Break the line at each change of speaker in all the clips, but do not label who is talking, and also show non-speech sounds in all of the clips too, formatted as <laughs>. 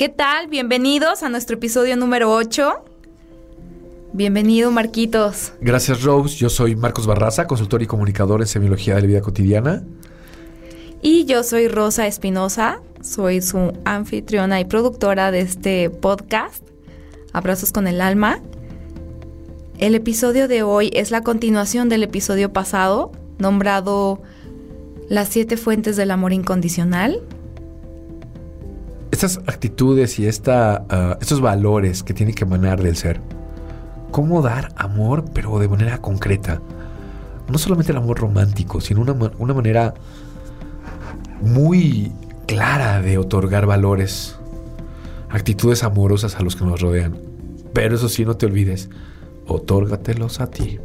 ¿Qué tal? Bienvenidos a nuestro episodio número 8. Bienvenido, Marquitos.
Gracias, Rose. Yo soy Marcos Barraza, consultor y comunicador en semiología de la vida cotidiana.
Y yo soy Rosa Espinosa, soy su anfitriona y productora de este podcast, Abrazos con el Alma. El episodio de hoy es la continuación del episodio pasado, nombrado Las siete fuentes del amor incondicional
estas actitudes y esta, ah, estos valores que tienen que emanar del ser. ¿Cómo dar amor, pero de manera concreta? No solamente el amor romántico, sino una, una manera muy clara de otorgar valores, actitudes amorosas a los que nos rodean. Pero eso sí, no te olvides, otórgatelos a ti.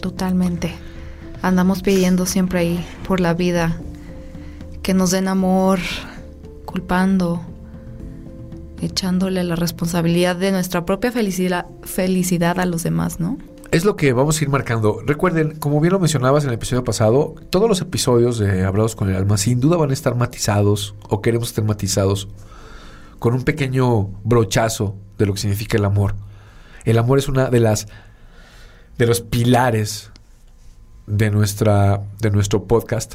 Totalmente. Andamos pidiendo siempre ahí por la vida que nos den amor, culpando, echándole la responsabilidad de nuestra propia felicidad, a los demás, ¿no?
Es lo que vamos a ir marcando. Recuerden, como bien lo mencionabas en el episodio pasado, todos los episodios de Hablados con el Alma sin duda van a estar matizados o queremos estar matizados con un pequeño brochazo de lo que significa el amor. El amor es una de las de los pilares de nuestra de nuestro podcast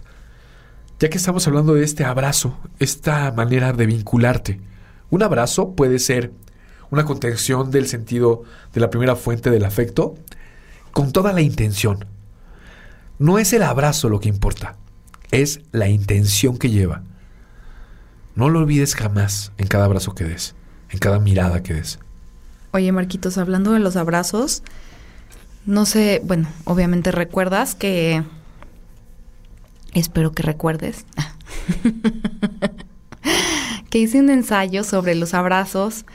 ya que estamos hablando de este abrazo, esta manera de vincularte. Un abrazo puede ser una contención del sentido de la primera fuente del afecto con toda la intención. No es el abrazo lo que importa, es la intención que lleva. No lo olvides jamás en cada abrazo que des, en cada mirada que des.
Oye, Marquitos, hablando de los abrazos, no sé, bueno, obviamente recuerdas que espero que recuerdes, que hice un ensayo sobre los abrazos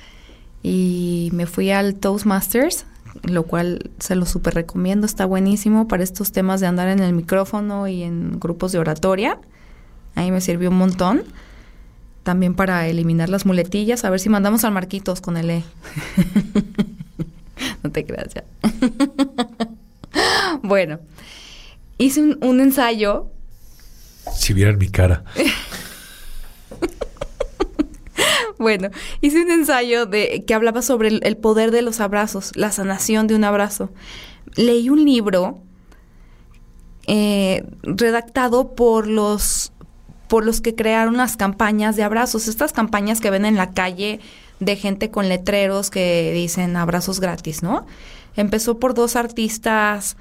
y me fui al Toastmasters, lo cual se lo súper recomiendo, está buenísimo para estos temas de andar en el micrófono y en grupos de oratoria. Ahí me sirvió un montón. También para eliminar las muletillas, a ver si mandamos al Marquitos con el E. <laughs> no te creas ya. <laughs> bueno, hice un, un ensayo
si vieran mi cara. <laughs>
bueno, hice un ensayo de que hablaba sobre el, poder de los abrazos, la sanación de un abrazo. Leí un libro eh, redactado por los por los que crearon las campañas de abrazos, estas campañas que ven en la calle de gente con letreros que dicen abrazos gratis, ¿no? Empezó por dos artistas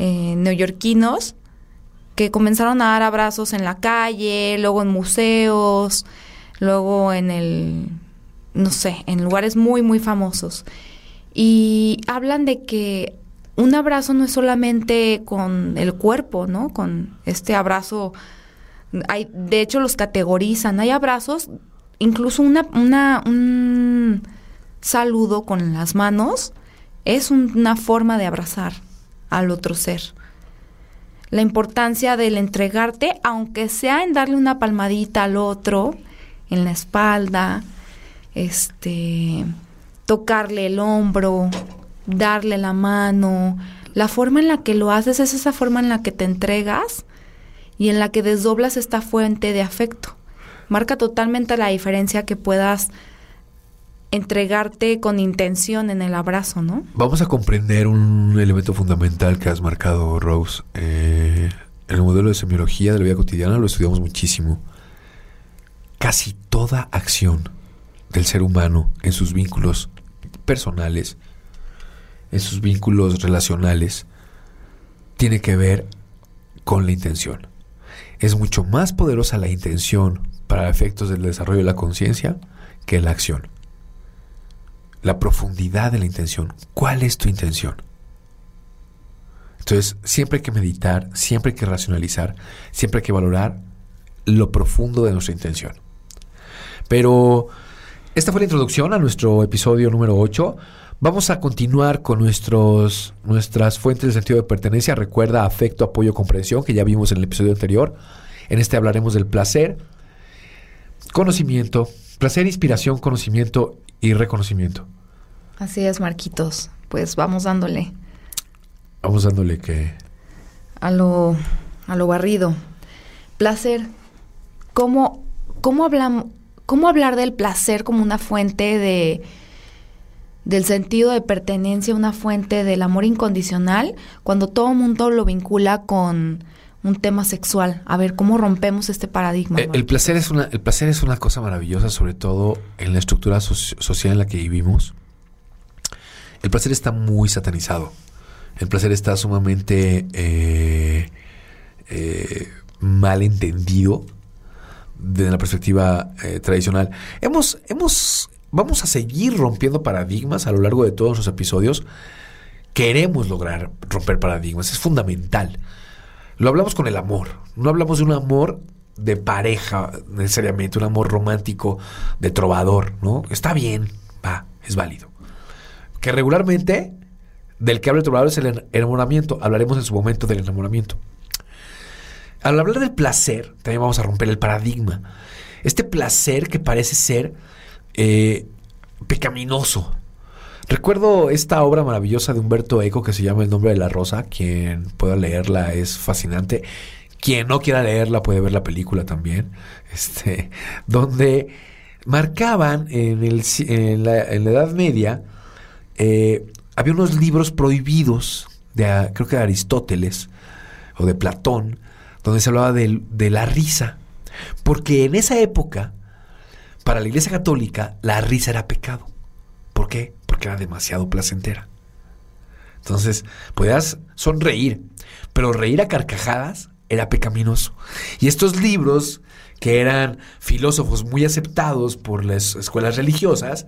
eh, neoyorquinos que comenzaron a dar abrazos en la calle, luego en museos, luego en el, no sé, en lugares muy, muy famosos. Y hablan de que un abrazo no es solamente con el cuerpo, ¿no? Con este abrazo, hay, de hecho los categorizan, hay abrazos, incluso una, una, un saludo con las manos es una forma de abrazar al otro ser la importancia del entregarte, aunque sea en darle una palmadita al otro, en la espalda, este, tocarle el hombro, darle la mano. La forma en la que lo haces es esa forma en la que te entregas y en la que desdoblas esta fuente de afecto. Marca totalmente la diferencia que puedas entregarte con intención en el abrazo, ¿no?
Vamos a comprender un elemento fundamental que has marcado, Rose. Eh, en el modelo de semiología de la vida cotidiana lo estudiamos muchísimo. Casi toda acción del ser humano en sus vínculos personales, en sus vínculos relacionales, tiene que ver con la intención. Es mucho más poderosa la intención para efectos del desarrollo de la conciencia que la acción la profundidad de la intención. ¿Cuál es tu intención? Entonces, siempre hay que meditar, siempre hay que racionalizar, siempre hay que valorar lo profundo de nuestra intención. Pero esta fue la introducción a nuestro episodio número 8. Vamos a continuar con nuestros, nuestras fuentes de sentido de pertenencia. Recuerda afecto, apoyo, comprensión, que ya vimos en el episodio anterior. En este hablaremos del placer, conocimiento, placer, inspiración, conocimiento y reconocimiento.
Así es, Marquitos. Pues vamos dándole.
Vamos dándole que...
A lo, a lo barrido. Placer. ¿Cómo, cómo, hablamos, ¿Cómo hablar del placer como una fuente de del sentido de pertenencia, una fuente del amor incondicional, cuando todo el mundo lo vincula con un tema sexual. A ver, ¿cómo rompemos este paradigma?
Eh, el, placer es una, el placer es una cosa maravillosa, sobre todo en la estructura social en la que vivimos. El placer está muy satanizado. El placer está sumamente eh, eh, mal entendido desde la perspectiva eh, tradicional. Hemos, hemos, vamos a seguir rompiendo paradigmas a lo largo de todos los episodios. Queremos lograr romper paradigmas, es fundamental. Lo hablamos con el amor, no hablamos de un amor de pareja necesariamente, un amor romántico de trovador, ¿no? Está bien, va, es válido. Que regularmente del que habla el trovador es el enamoramiento, hablaremos en su momento del enamoramiento. Al hablar del placer, también vamos a romper el paradigma. Este placer que parece ser eh, pecaminoso. Recuerdo esta obra maravillosa de Humberto Eco que se llama El nombre de la rosa. Quien pueda leerla es fascinante. Quien no quiera leerla puede ver la película también. Este, <laughs> donde marcaban en, el, en, la, Edad Media, eh, había unos libros prohibidos, de, creo que de Aristóteles o de Platón, donde se hablaba de, la risa. Porque en esa época, para la Iglesia Católica, la risa era pecado. ¿Por qué? Porque era demasiado placentera. Entonces, podías sonreír, pero reír a carcajadas era pecaminoso. Y estos libros, que eran filósofos muy aceptados por las escuelas religiosas,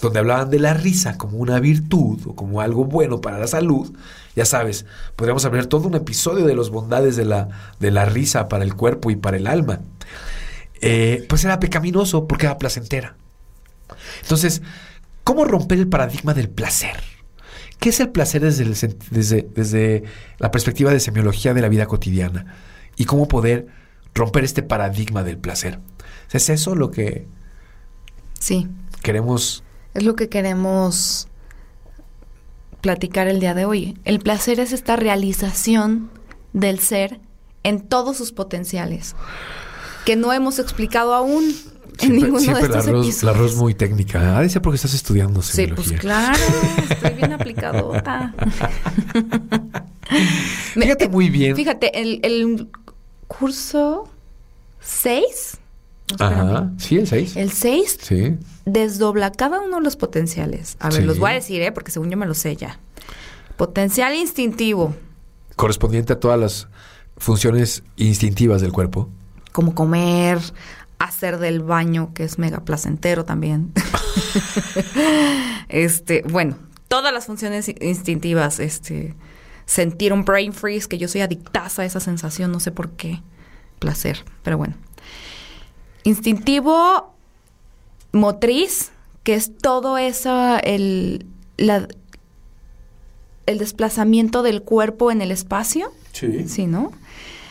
donde hablaban de la risa como una virtud o como algo bueno para la salud, ya sabes, podríamos hablar todo un episodio de las bondades de la, de la risa para el cuerpo y para el alma. Eh, pues era pecaminoso porque era placentera. Entonces, ¿cómo romper el paradigma del placer? ¿Qué es el placer desde, desde, desde la perspectiva de semiología de la vida cotidiana? ¿Y cómo poder romper este paradigma del placer? ¿Es eso lo que
sí.
queremos?
Es lo que queremos platicar el día de hoy. El placer es esta realización del ser en todos sus potenciales, que no hemos explicado aún en ninguno de estos
la arroz, La muy técnica. Ah, dice porque estás estudiando
Sí, pues claro, <laughs> estoy bien aplicadota.
Fíjate muy bien.
Fíjate, el, el curso 6
Ajá, sí, el 6.
El 6
sí.
desdobla cada uno de los potenciales. A ver, los voy a decir, ¿eh? porque según yo me lo sé ya. Potencial instintivo.
Correspondiente a todas las funciones instintivas del cuerpo.
Como comer, hacer del baño, que es mega placentero también. <laughs> este, bueno, todas las funciones instintivas, este, sentir un brain freeze, que yo soy adictaza a esa sensación, no sé por qué. Placer, pero bueno. Instintivo, motriz, que es todo eso, el, el desplazamiento del cuerpo en el espacio.
Sí.
Sí, ¿no?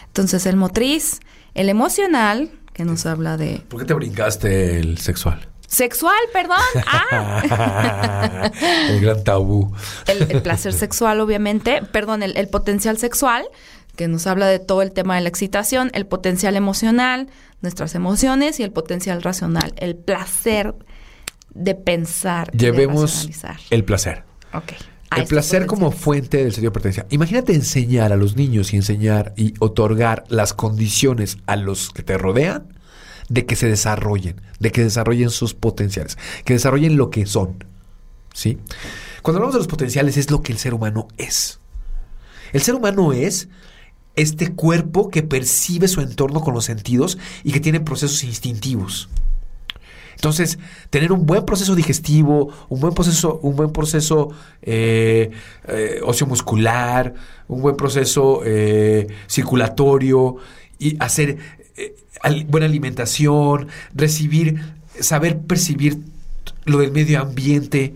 Entonces, el motriz, el emocional, que nos habla de...
¿Por qué te brincaste el sexual?
Sexual, perdón. <laughs> Ah.
el gran tabú.
El, placer sexual, obviamente. Perdón, el, potencial sexual, que nos habla de todo el tema de la excitación, el potencial emocional, nuestras emociones y el potencial racional, el placer de pensar.
Llevemos el placer.
Ok.
El placer como fuente del sentido de pertenencia. Imagínate enseñar a los niños y enseñar y otorgar las condiciones a los que te rodean de que se desarrollen, de que desarrollen sus potenciales, que desarrollen lo que son. ¿Sí? Cuando hablamos de los potenciales es lo que el ser humano es. El ser humano es este cuerpo que percibe su entorno con los sentidos y que tiene procesos instintivos. Entonces, tener un buen proceso digestivo, un buen proceso, un buen proceso eh, eh, muscular, un buen proceso eh, circulatorio y hacer buena alimentación, recibir saber percibir lo del medio ambiente,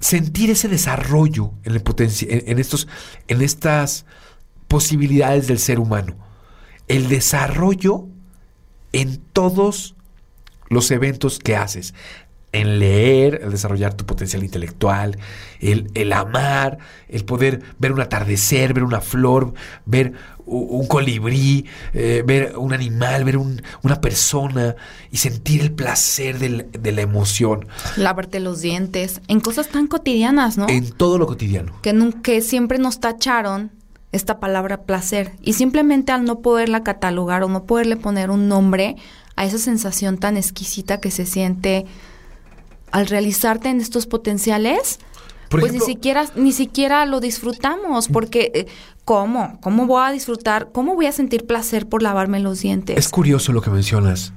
sentir ese desarrollo en, el en, estos, en estas posibilidades del ser humano. El desarrollo en todos los eventos que haces. En leer, el desarrollar tu potencial intelectual, el, amar, el poder ver un atardecer, ver una flor, ver un colibrí, eh, ver un animal, ver una persona y sentir el placer de la emoción.
Lavarte los dientes, en cosas tan cotidianas, ¿no?
En todo lo cotidiano.
Que, que siempre nos tacharon esta palabra placer y simplemente al no poderla catalogar o no poderle poner un nombre a esa sensación tan exquisita que se siente al realizarte en estos potenciales, pues ni siquiera ni siquiera lo disfrutamos porque eh, ¿cómo? ¿Cómo voy a disfrutar? ¿Cómo voy a sentir placer por lavarme los dientes?
Es curioso lo que mencionas.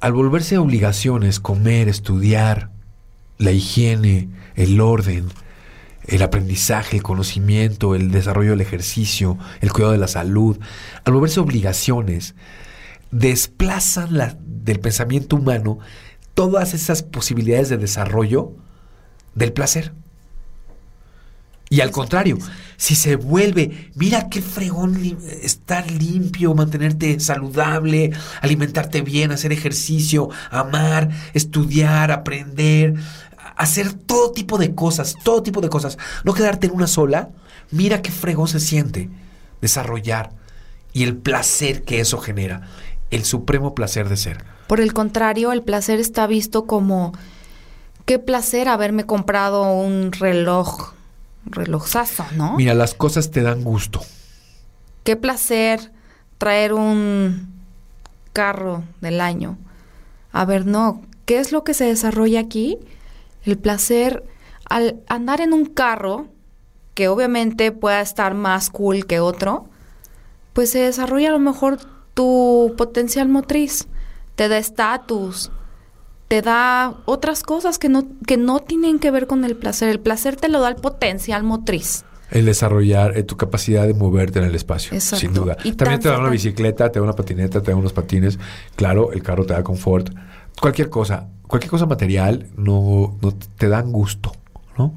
Al volverse obligaciones comer, estudiar, la higiene, el orden, el aprendizaje, el conocimiento, el desarrollo del ejercicio, el cuidado de la salud, al volverse obligaciones, desplazan la, del pensamiento humano todas esas posibilidades de desarrollo del placer. Y al contrario, si se vuelve, mira qué fregón estar limpio, mantenerte saludable, alimentarte bien, hacer ejercicio, amar, estudiar, aprender, hacer todo tipo de cosas, todo tipo de cosas, no quedarte en una sola, mira qué fregón se siente desarrollar y el placer que eso genera, el supremo placer de ser.
Por el contrario, el placer está visto como qué placer haberme comprado un reloj, relojazo, ¿no?
Mira, las cosas te dan gusto.
Qué placer traer un carro del año. A ver, no, ¿qué es lo que se desarrolla aquí? El placer al andar en un carro, que obviamente pueda estar más cool que otro, pues se desarrolla a lo mejor tu potencial motriz, te da estatus, te da otras cosas que no, que no tienen que ver con el placer. El placer te lo da el potencial motriz.
El desarrollar eh, tu capacidad de moverte en el espacio, sin duda. También te da una bicicleta, te da una patineta, te da unos patines. Claro, el carro te da confort. Cualquier cosa cualquier cosa material no, no te dan gusto, ¿no?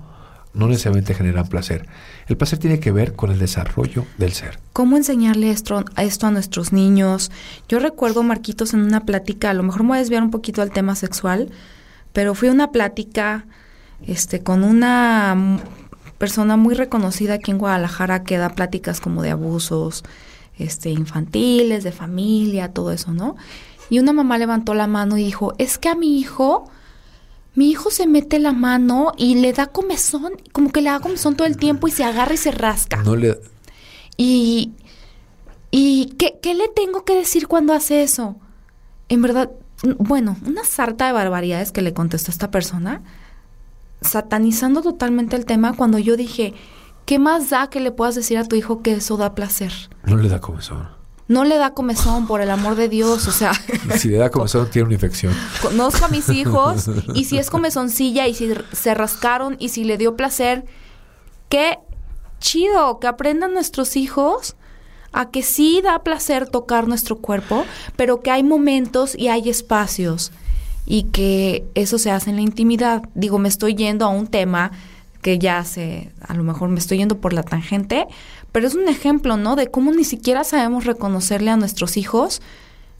No necesariamente generan placer. El placer tiene que ver con el desarrollo del ser.
¿Cómo enseñarle esto, esto a nuestros niños? Yo recuerdo, Marquitos, en una plática, a lo mejor me voy a desviar un poquito al tema sexual, pero fui a una plática este, con una persona muy reconocida aquí en Guadalajara que da pláticas como de abusos este, infantiles, de familia, todo eso, ¿no? Y una mamá levantó la mano y dijo, es que a mi hijo, mi hijo se mete la mano y le da comezón, como que le da comezón todo el tiempo y se agarra y se rasca.
No le...
Y, y ¿qué, ¿qué le tengo que decir cuando hace eso? En verdad, bueno, una sarta de barbaridades que le contestó esta persona, satanizando totalmente el tema cuando yo dije, ¿qué más da que le puedas decir a tu hijo que eso da placer?
No le da comezón
no le da comezón, por el amor de Dios, o sea. <laughs>
Si le da comezón, tiene una infección.
Conozco a mis hijos y si es comezoncilla y si se rascaron y si le dio placer, qué chido que aprendan nuestros hijos a que sí da placer tocar nuestro cuerpo, pero que hay momentos y hay espacios y que eso se hace en la intimidad. Digo, me estoy yendo a un tema que ya se, a lo mejor me estoy yendo por la tangente, pero es un ejemplo, ¿no? De cómo ni siquiera sabemos reconocerle a nuestros hijos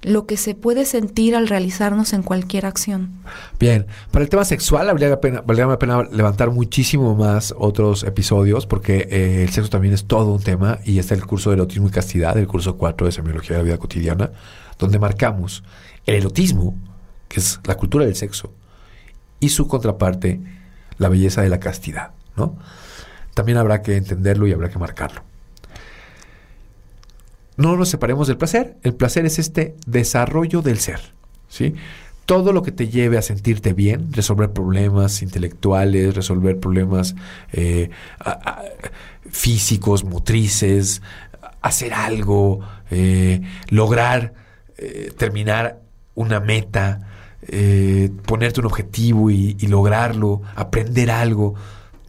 lo que se puede sentir al realizarnos en cualquier acción.
Bien, para el tema sexual valdría la pena, valdría la pena levantar muchísimo más otros episodios porque eh, el sexo también es todo un tema y está el curso de erotismo y castidad, el curso 4 de semiología de la vida cotidiana, donde marcamos el erotismo, que es la cultura del sexo, y su contraparte, la belleza de la castidad, ¿no? También habrá que entenderlo y habrá que marcarlo no nos separemos del placer. El placer es este desarrollo del ser. ¿sí? Todo lo que te lleve a sentirte bien, resolver problemas intelectuales, resolver problemas eh, físicos, motrices, hacer algo, eh, lograr eh, terminar una meta, ponerte un objetivo y lograrlo, aprender algo.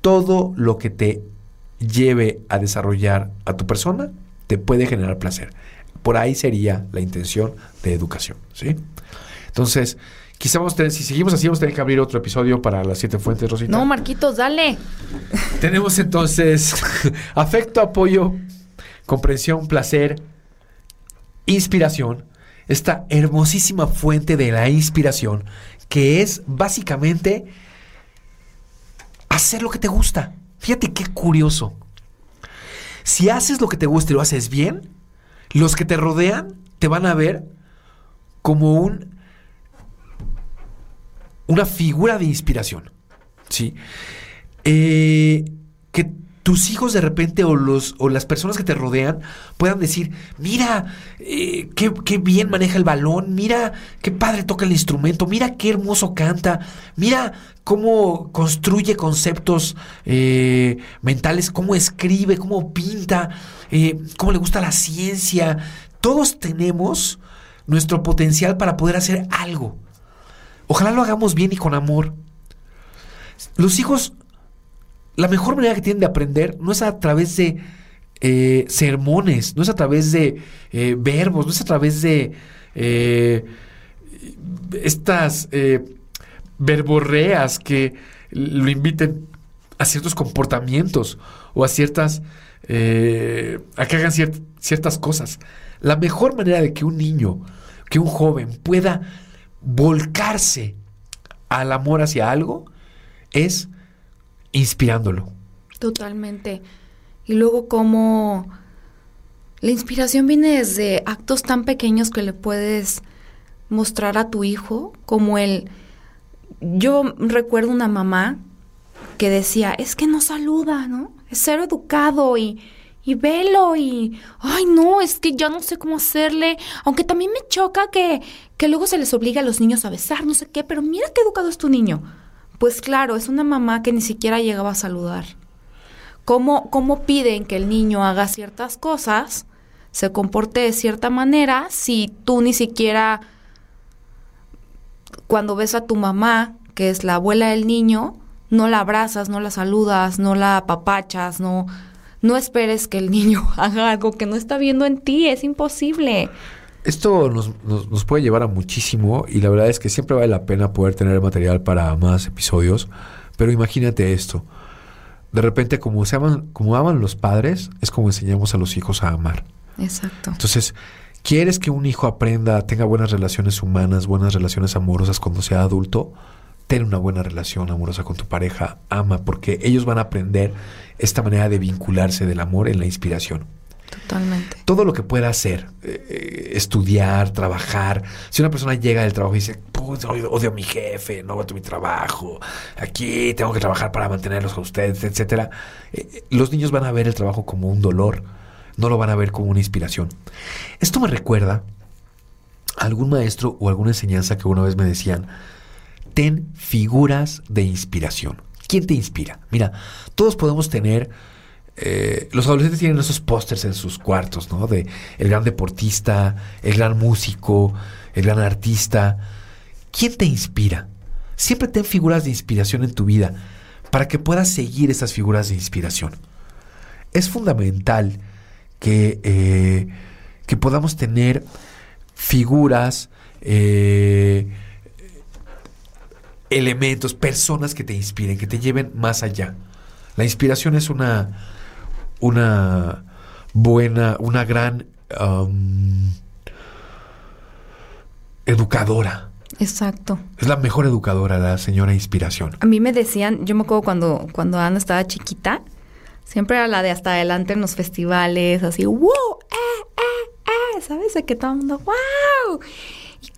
Todo lo que te lleve a desarrollar a tu persona te puede generar placer. Por ahí sería la intención de educación, ¿sí? Entonces, Quizá vamos a tener, si seguimos así, vamos a tener que abrir otro episodio para las siete fuentes, Rosita.
No, Marquitos, dale. <laughs>
Tenemos entonces <laughs> afecto, apoyo, comprensión, placer, inspiración. Esta hermosísima fuente de la inspiración que es básicamente hacer lo que te gusta. Fíjate qué curioso. Si haces lo que te gusta y lo haces bien, los que te rodean te van a ver como un una figura de inspiración. ¿Sí? Eh, tus hijos de repente o, los, o las personas que te rodean puedan decir, mira, eh, qué, bien maneja el balón, mira qué padre toca el instrumento, mira qué hermoso canta, mira cómo construye conceptos eh, mentales, cómo escribe, cómo pinta, cómo le gusta la ciencia. Todos tenemos nuestro potencial para poder hacer algo. Ojalá lo hagamos bien y con amor. Los hijos, la mejor manera que tienen de aprender no es a través de eh, sermones, no es a través de eh, verbos, no es a través de eh, estas verborreas que lo inviten a ciertos comportamientos o a ciertas, a que hagan ciertas cosas. La mejor manera de que un niño, que un joven pueda volcarse al amor hacia algo es inspirándolo.
Totalmente. Y luego como la inspiración viene desde actos tan pequeños que le puedes mostrar a tu hijo, como el... Yo recuerdo una mamá que decía, es que no saluda, ¿no? Es ser educado y y velo y, ay no, es que ya no sé cómo hacerle, aunque también me choca que, que luego se les obliga a los niños a besar, no sé qué, pero mira qué educado es tu niño. Pues claro, es una mamá que ni siquiera llegaba a saludar. ¿Cómo, cómo piden que el niño haga ciertas cosas, se comporte de cierta manera, si tú ni siquiera, cuando ves a tu mamá, que es la abuela del niño, no la abrazas, no la saludas, no la apapachas, no no esperes que el niño <laughs> haga algo que no está viendo en ti, es imposible.
Esto nos, nos, puede llevar a muchísimo y la verdad es que siempre vale la pena poder tener material para más episodios, pero imagínate esto. De repente, como, se aman, como aman los padres, es como enseñamos a los hijos a amar.
Exacto.
Entonces, ¿quieres que un hijo aprenda, tenga buenas relaciones humanas, buenas relaciones amorosas cuando sea adulto? ten una buena relación amorosa con tu pareja, ama, porque ellos van a aprender esta manera de vincularse del amor en la inspiración.
Totalmente.
Todo lo que pueda hacer, eh, eh, estudiar, trabajar. Si una persona llega del trabajo y dice, odio a mi jefe, no voy a mi trabajo, aquí tengo que trabajar para mantenerlos a ustedes, etcétera. Eh, los niños van a ver el trabajo como un dolor, no lo van a ver como una inspiración. Esto me recuerda a algún maestro o alguna enseñanza que una vez me decían, ten figuras de inspiración. ¿Quién te inspira? Mira, todos podemos tener eh, los adolescentes tienen esos pósters en sus cuartos, ¿no? De el gran deportista, el gran músico, el gran artista. ¿Quién te inspira? Siempre ten figuras de inspiración en tu vida para que puedas seguir esas figuras de inspiración. Es fundamental que, eh, que podamos tener figuras eh, elementos, personas que te inspiren, que te lleven más allá. La inspiración es una, una buena, una gran educadora.
Exacto.
Es la mejor educadora, la señora inspiración.
A mí me decían, yo me acuerdo cuando, cuando Ana estaba chiquita, siempre era la de hasta adelante en los festivales, así, wow, eh, eh, eh, ¿sabes? De que todo el mundo, wow.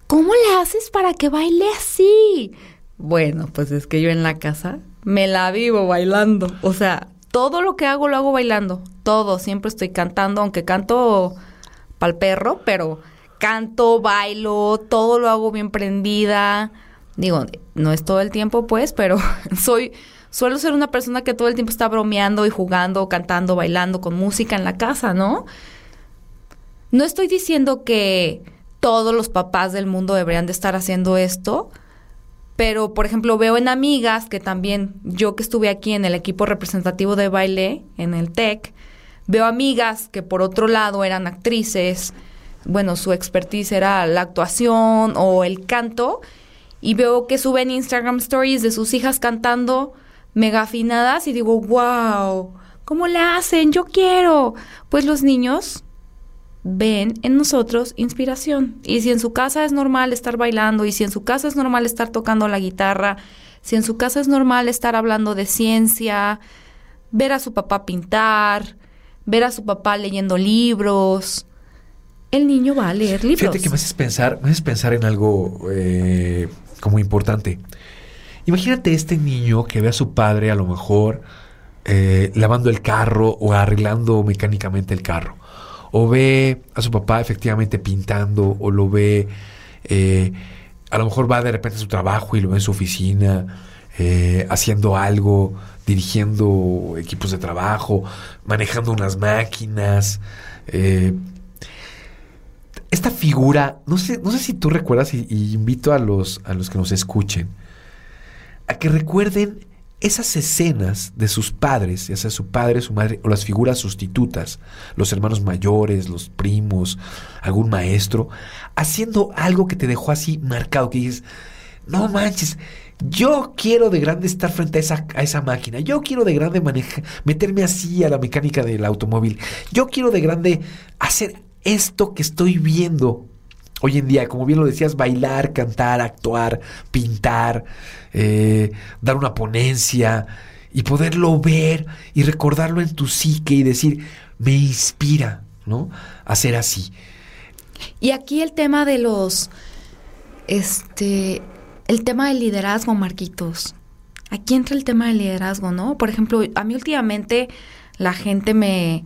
¿Cómo le haces para que baile así? Bueno, pues es que yo en la casa me la vivo bailando. O sea, todo lo que hago lo hago bailando. Todo, siempre estoy cantando, aunque canto pa'l perro, pero canto, bailo, todo lo hago bien prendida. Digo, no es todo el tiempo, pues, pero <laughs> soy, suelo ser una persona que todo el tiempo está bromeando y jugando, cantando, bailando con música en la casa, ¿no? No estoy diciendo que todos los papás del mundo deberían de estar haciendo esto, pero, por ejemplo, veo en amigas que también, yo que estuve aquí en el equipo representativo de baile, en el TEC, veo amigas que por otro lado eran actrices, bueno, su expertise era la actuación o el canto, y veo que suben Instagram stories de sus hijas cantando mega afinadas y digo, wow, ¿cómo le hacen? Yo quiero. Pues los niños ven en nosotros inspiración. Y si en su casa es normal estar bailando, y si en su casa es normal estar tocando la guitarra, si en su casa es normal estar hablando de ciencia, ver a su papá pintar, ver a su papá leyendo libros, el niño va a leer libros.
Fíjate que me haces pensar, me haces pensar en algo eh, como importante. Imagínate este niño que ve a su padre a lo mejor eh, lavando el carro o arreglando mecánicamente el carro. O ve a su papá efectivamente pintando o lo ve... Eh, a lo mejor va de repente a su trabajo y lo ve en su oficina haciendo algo, dirigiendo equipos de trabajo, manejando unas máquinas, esta figura, no sé, no sé si tú recuerdas y, invito a los, a los que nos escuchen a que recuerden esas escenas de sus padres, ya sea su padre, su madre, o las figuras sustitutas, los hermanos mayores, los primos, algún maestro, haciendo algo que te dejó así marcado, que dices, no manches, yo quiero de grande estar frente a esa, a esa máquina, yo quiero de grande manejar, meterme así a la mecánica del automóvil, yo quiero de grande hacer esto que estoy viendo hoy en día, como bien lo decías, bailar, cantar, actuar, pintar, eh, dar una ponencia y poderlo ver y recordarlo en tu psique y decir, me inspira, ¿no? A ser así.
Y aquí el tema de los, este, el tema del liderazgo, Marquitos. Aquí entra el tema del liderazgo, ¿no? Por ejemplo, a mí últimamente la gente me,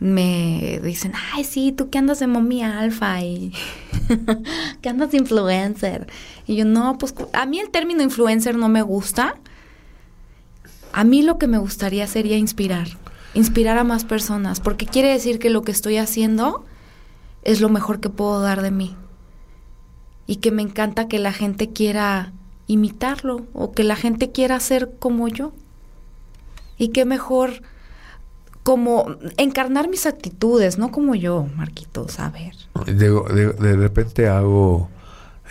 me dicen, ay, sí, tú que andas de mommy alfa y <laughs> que andas de influencer. Y yo, no, pues a mí el término influencer no me gusta. A mí lo que me gustaría sería inspirar, inspirar a más personas, porque quiere decir que lo que estoy haciendo es lo mejor que puedo dar de mí. Y que me encanta que la gente quiera imitarlo o que la gente quiera ser como yo. Y qué mejor como encarnar mis actitudes, no como yo, Marquitos, a ver.
De, de, repente hago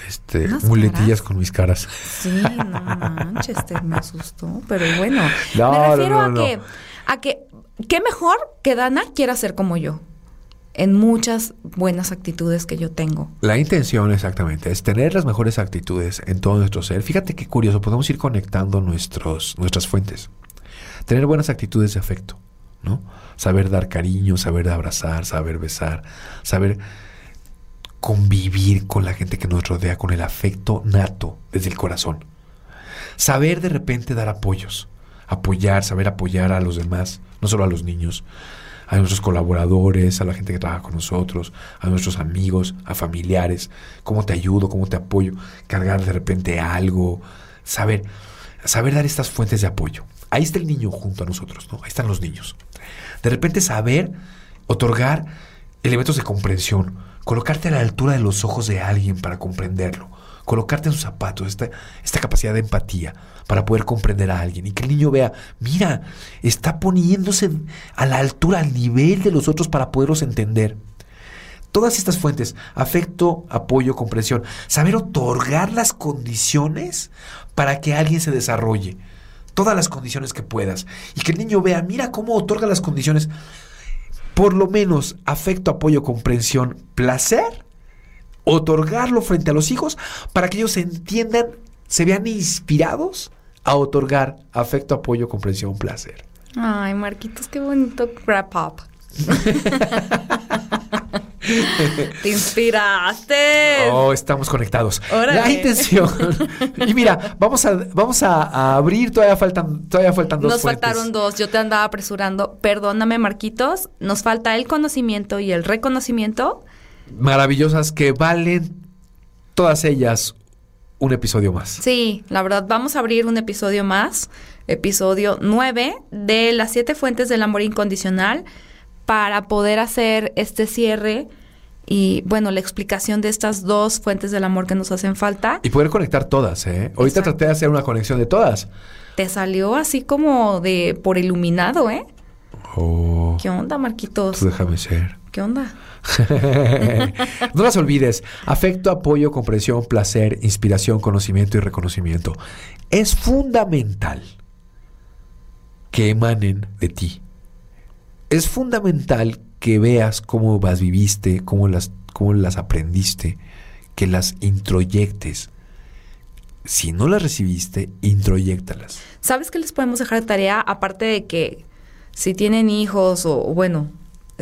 este muletillas con mis caras.
Sí, no manches, me asustó, pero bueno, <laughs> me refiero a que a que qué mejor que Dana quiera ser como yo en muchas buenas actitudes que yo tengo.
La intención exactamente es tener las mejores actitudes en todo nuestro ser. Fíjate qué curioso, podemos ir conectando nuestros nuestras fuentes. Tener buenas actitudes de afecto ¿no? Saber dar cariño, saber abrazar, saber besar, saber convivir con la gente que nos rodea con el afecto nato desde el corazón. Saber de repente dar apoyos, apoyar, saber apoyar a los demás, no solo a los niños, a nuestros colaboradores, a la gente que trabaja con nosotros, a nuestros amigos, a familiares, cómo te ayudo, cómo te apoyo, cargar de repente algo, saber, saber dar estas fuentes de apoyo. Ahí está el niño junto a nosotros, ¿no? Ahí están los niños. De repente saber otorgar elementos de comprensión, colocarte a la altura de los ojos de alguien para comprenderlo, colocarte en sus zapatos, esta, esta capacidad de empatía para poder comprender a alguien y que el niño vea, mira, está poniéndose a la altura, al nivel de los otros para poderlos entender. Todas estas fuentes, afecto, apoyo, comprensión, saber otorgar las condiciones para que alguien se desarrolle todas las condiciones que puedas y que el niño vea, mira cómo otorga las condiciones, por lo menos afecto, apoyo, comprensión, placer, otorgarlo frente a los hijos para que ellos entiendan, se vean inspirados a otorgar afecto, apoyo, comprensión, placer.
Ay, Marquitos, qué bonito wrap up. <laughs> Te inspiraste.
Oh, estamos conectados. La intención. y mira, vamos a, vamos a, abrir, todavía faltan, todavía faltan dos.
Nos faltaron dos, yo te andaba apresurando. Perdóname, Marquitos. Nos falta el conocimiento y el reconocimiento.
Maravillosas que valen todas ellas un episodio más.
Sí, la verdad, vamos a abrir un episodio más, episodio 9 de las siete fuentes del amor incondicional para poder hacer este cierre y bueno, la explicación de estas dos fuentes del amor que nos hacen falta.
Y poder conectar todas, ¿eh? Ahorita traté de hacer una conexión de todas.
Te salió así como de por iluminado, ¿eh?
Oh.
¿Qué onda, Marquitos?
Tú déjame ser.
¿Qué onda? <laughs>
no las olvides. Afecto, apoyo, comprensión, placer, inspiración, conocimiento y reconocimiento. Es fundamental que emanen de ti. Es fundamental que veas cómo las viviste, cómo las, cómo las aprendiste, que las introyectes. Si no las recibiste, introyectalas.
¿Sabes qué les podemos dejar de tarea? Aparte de que si tienen hijos o, bueno,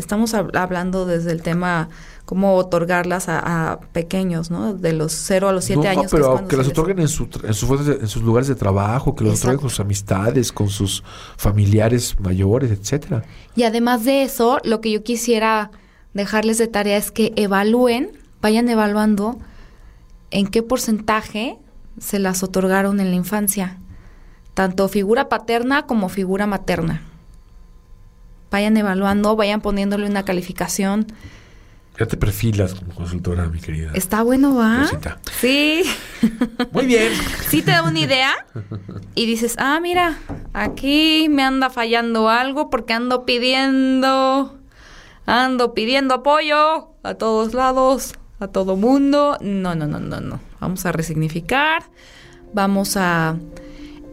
estamos hablando desde el tema cómo otorgarlas a, pequeños, ¿no? De los 0 a los 7 años.
No, pero que, las otorguen en, su, en, sus lugares de trabajo, que las otorguen con sus amistades, con sus familiares mayores, etcétera.
Y además de eso, lo que yo quisiera dejarles de tarea es que evalúen, vayan evaluando en qué porcentaje se las otorgaron en la infancia, tanto figura paterna como figura materna. Vayan evaluando, vayan poniéndole una calificación.
Ya te perfilas como consultora, mi querida.
Está bueno, ¿va? Sí.
Muy bien.
Sí te da una idea y dices, ah, mira, aquí me anda fallando algo porque ando pidiendo, ando pidiendo apoyo a todos lados, a todo mundo. No, no, no, no, no. Vamos a resignificar. Vamos a...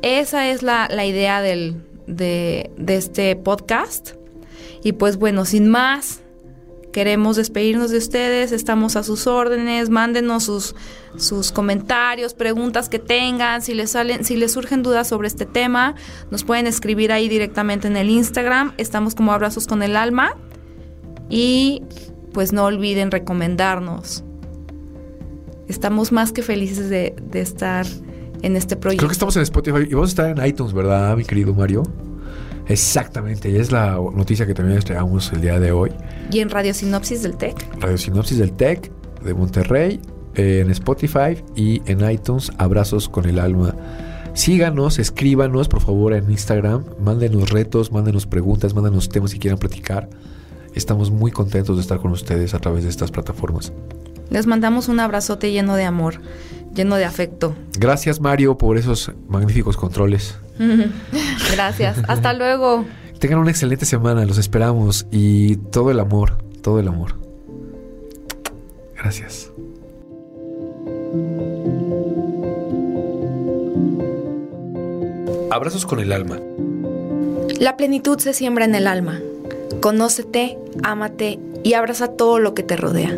Esa es la, idea del, de, de este podcast. Y pues bueno, sin más, queremos despedirnos de ustedes, estamos a sus órdenes, mándenos sus, sus comentarios, preguntas que tengan, si les salen, si les surgen dudas sobre este tema, nos pueden escribir ahí directamente en el Instagram, estamos como abrazos con el alma y pues no olviden recomendarnos. Estamos más que felices de, de estar en este proyecto.
Creo que estamos en Spotify y vamos a estar en iTunes, ¿verdad, mi querido Mario? Exactamente, y es la noticia que también les el día de hoy.
Y en Radio Sinopsis del TEC.
Radio Sinopsis del TEC de Monterrey, en Spotify y en iTunes. Abrazos con el alma. Síganos, escríbanos por favor en Instagram, mándenos retos, mándenos preguntas, mándenos temas si quieran platicar. Estamos muy contentos de estar con ustedes a través de estas plataformas.
Les mandamos un abrazote lleno de amor, lleno de afecto.
Gracias Mario por esos magníficos controles. <laughs>
Gracias. Hasta luego.
Tengan una excelente semana, los esperamos y todo el amor, todo el amor. Gracias. Abrazos con el alma.
La plenitud se siembra en el alma. Conócete, ámate y abraza todo lo que te rodea.